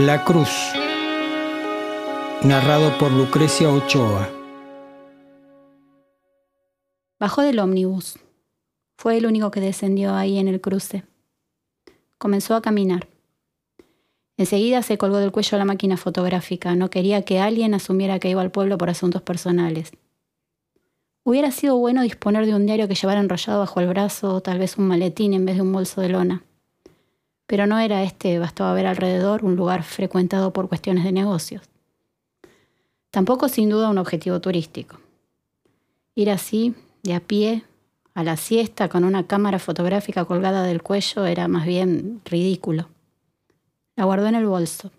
La Cruz, narrado por Lucrecia Ochoa. Bajó del ómnibus. Fue el único que descendió ahí en el cruce. Comenzó a caminar. Enseguida se colgó del cuello la máquina fotográfica. No quería que alguien asumiera que iba al pueblo por asuntos personales. Hubiera sido bueno disponer de un diario que llevara enrollado bajo el brazo o tal vez un maletín en vez de un bolso de lona pero no era este, bastaba ver alrededor, un lugar frecuentado por cuestiones de negocios. Tampoco sin duda un objetivo turístico. Ir así, de a pie, a la siesta, con una cámara fotográfica colgada del cuello, era más bien ridículo. La guardó en el bolso.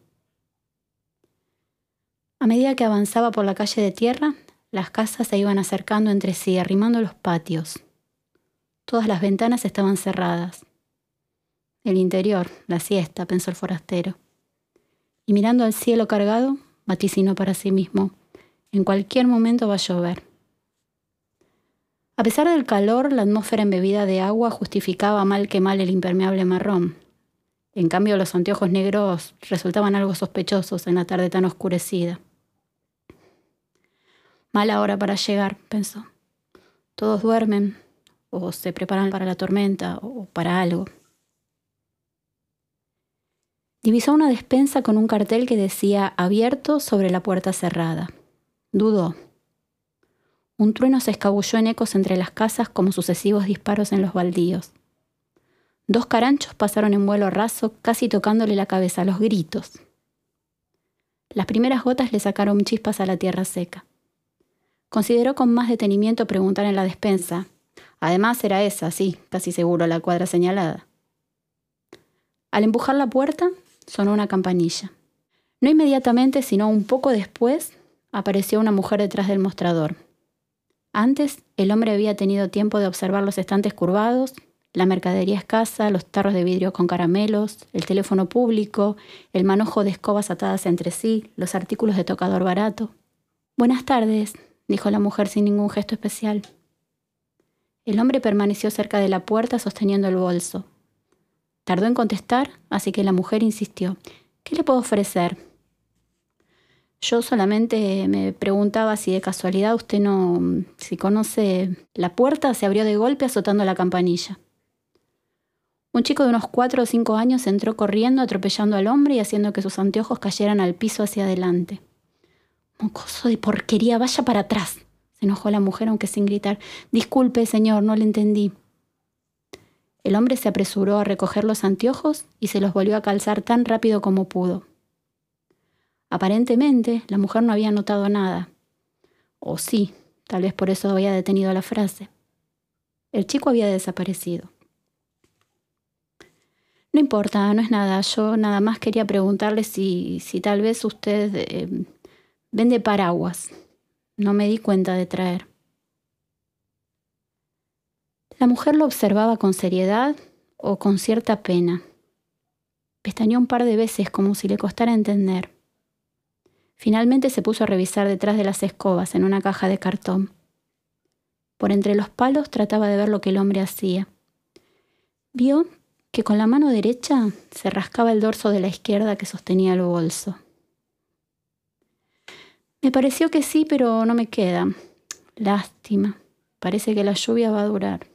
A medida que avanzaba por la calle de tierra, las casas se iban acercando entre sí, arrimando los patios. Todas las ventanas estaban cerradas. El interior, la siesta, pensó el forastero. Y mirando al cielo cargado, vaticinó para sí mismo, en cualquier momento va a llover. A pesar del calor, la atmósfera embebida de agua justificaba mal que mal el impermeable marrón. En cambio, los anteojos negros resultaban algo sospechosos en la tarde tan oscurecida. Mala hora para llegar, pensó. Todos duermen, o se preparan para la tormenta, o para algo. Divisó una despensa con un cartel que decía abierto sobre la puerta cerrada. Dudó. Un trueno se escabulló en ecos entre las casas como sucesivos disparos en los baldíos. Dos caranchos pasaron en vuelo raso, casi tocándole la cabeza a los gritos. Las primeras gotas le sacaron chispas a la tierra seca. Consideró con más detenimiento preguntar en la despensa. Además era esa, sí, casi seguro, la cuadra señalada. Al empujar la puerta, sonó una campanilla. No inmediatamente, sino un poco después, apareció una mujer detrás del mostrador. Antes, el hombre había tenido tiempo de observar los estantes curvados, la mercadería escasa, los tarros de vidrio con caramelos, el teléfono público, el manojo de escobas atadas entre sí, los artículos de tocador barato. Buenas tardes, dijo la mujer sin ningún gesto especial. El hombre permaneció cerca de la puerta sosteniendo el bolso, Tardó en contestar, así que la mujer insistió. ¿Qué le puedo ofrecer? Yo solamente me preguntaba si de casualidad usted no, si conoce la puerta, se abrió de golpe azotando la campanilla. Un chico de unos cuatro o cinco años entró corriendo, atropellando al hombre y haciendo que sus anteojos cayeran al piso hacia adelante. Mocoso de porquería, vaya para atrás, se enojó la mujer, aunque sin gritar. Disculpe, señor, no le entendí. El hombre se apresuró a recoger los anteojos y se los volvió a calzar tan rápido como pudo. Aparentemente, la mujer no había notado nada. O sí, tal vez por eso había detenido la frase. El chico había desaparecido. No importa, no es nada. Yo nada más quería preguntarle si, si tal vez usted eh, vende paraguas. No me di cuenta de traer. La mujer lo observaba con seriedad o con cierta pena. Pestañeó un par de veces como si le costara entender. Finalmente se puso a revisar detrás de las escobas en una caja de cartón. Por entre los palos trataba de ver lo que el hombre hacía. Vio que con la mano derecha se rascaba el dorso de la izquierda que sostenía el bolso. Me pareció que sí, pero no me queda. Lástima. Parece que la lluvia va a durar.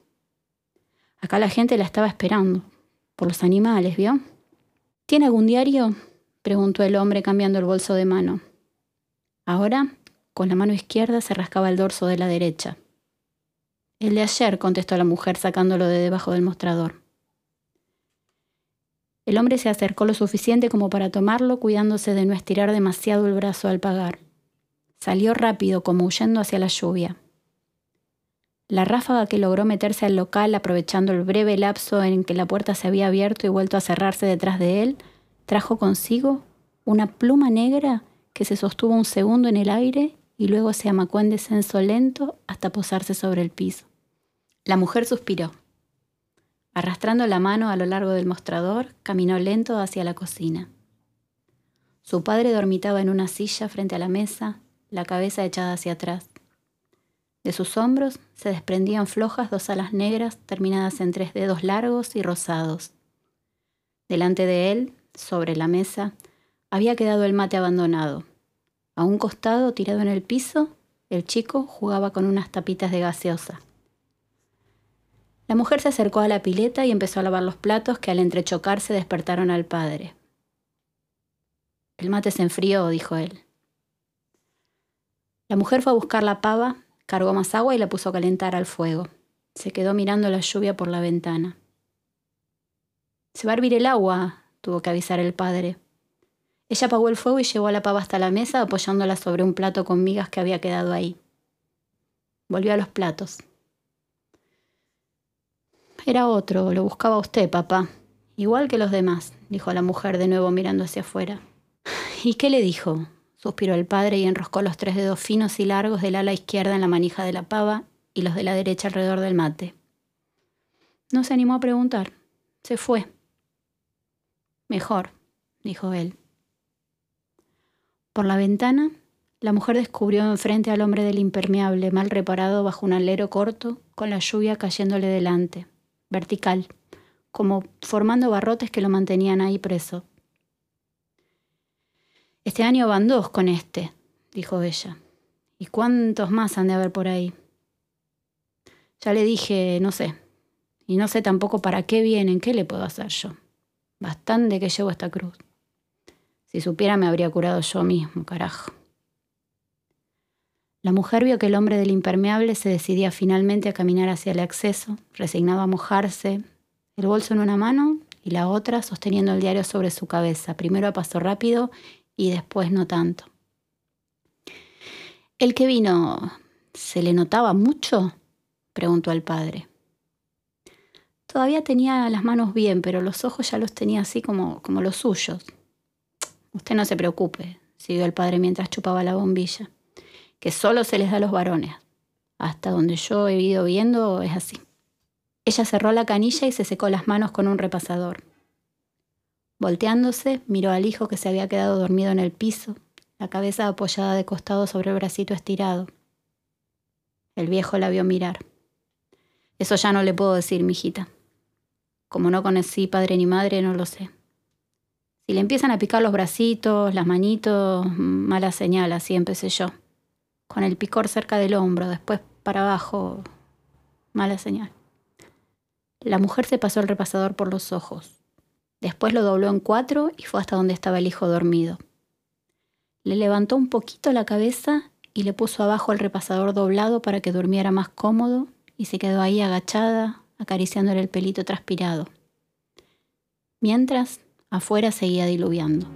Acá la gente la estaba esperando. Por los animales, ¿vio? ¿Tiene algún diario? preguntó el hombre cambiando el bolso de mano. Ahora, con la mano izquierda se rascaba el dorso de la derecha. El de ayer, contestó la mujer sacándolo de debajo del mostrador. El hombre se acercó lo suficiente como para tomarlo, cuidándose de no estirar demasiado el brazo al pagar. Salió rápido, como huyendo hacia la lluvia. La ráfaga que logró meterse al local aprovechando el breve lapso en que la puerta se había abierto y vuelto a cerrarse detrás de él, trajo consigo una pluma negra que se sostuvo un segundo en el aire y luego se amacó en descenso lento hasta posarse sobre el piso. La mujer suspiró. Arrastrando la mano a lo largo del mostrador, caminó lento hacia la cocina. Su padre dormitaba en una silla frente a la mesa, la cabeza echada hacia atrás. De sus hombros se desprendían flojas dos alas negras terminadas en tres dedos largos y rosados. Delante de él, sobre la mesa, había quedado el mate abandonado. A un costado, tirado en el piso, el chico jugaba con unas tapitas de gaseosa. La mujer se acercó a la pileta y empezó a lavar los platos que al entrechocarse despertaron al padre. El mate se enfrió, dijo él. La mujer fue a buscar la pava, cargó más agua y la puso a calentar al fuego. Se quedó mirando la lluvia por la ventana. Se va a hervir el agua, tuvo que avisar el padre. Ella apagó el fuego y llevó a la pava hasta la mesa apoyándola sobre un plato con migas que había quedado ahí. Volvió a los platos. Era otro, lo buscaba usted, papá. Igual que los demás, dijo la mujer de nuevo mirando hacia afuera. ¿Y qué le dijo? Suspiró el padre y enroscó los tres dedos finos y largos del ala izquierda en la manija de la pava y los de la derecha alrededor del mate. No se animó a preguntar. Se fue. Mejor, dijo él. Por la ventana, la mujer descubrió enfrente al hombre del impermeable, mal reparado bajo un alero corto, con la lluvia cayéndole delante, vertical, como formando barrotes que lo mantenían ahí preso. Este año van dos con este, dijo ella. ¿Y cuántos más han de haber por ahí? Ya le dije, no sé. Y no sé tampoco para qué vienen, qué le puedo hacer yo. Bastante que llevo esta cruz. Si supiera me habría curado yo mismo, carajo. La mujer vio que el hombre del impermeable se decidía finalmente a caminar hacia el acceso, resignado a mojarse, el bolso en una mano y la otra sosteniendo el diario sobre su cabeza, primero a paso rápido y después no tanto. ¿El que vino se le notaba mucho? preguntó al padre. Todavía tenía las manos bien, pero los ojos ya los tenía así como, como los suyos. Usted no se preocupe, siguió el padre mientras chupaba la bombilla, que solo se les da a los varones. Hasta donde yo he ido viendo es así. Ella cerró la canilla y se secó las manos con un repasador. Volteándose, miró al hijo que se había quedado dormido en el piso, la cabeza apoyada de costado sobre el bracito estirado. El viejo la vio mirar. Eso ya no le puedo decir, mijita. Como no conocí padre ni madre, no lo sé. Si le empiezan a picar los bracitos, las manitos, mala señal, así empecé yo. Con el picor cerca del hombro, después para abajo, mala señal. La mujer se pasó el repasador por los ojos. Después lo dobló en cuatro y fue hasta donde estaba el hijo dormido. Le levantó un poquito la cabeza y le puso abajo el repasador doblado para que durmiera más cómodo y se quedó ahí agachada, acariciándole el pelito transpirado. Mientras, afuera seguía diluviando.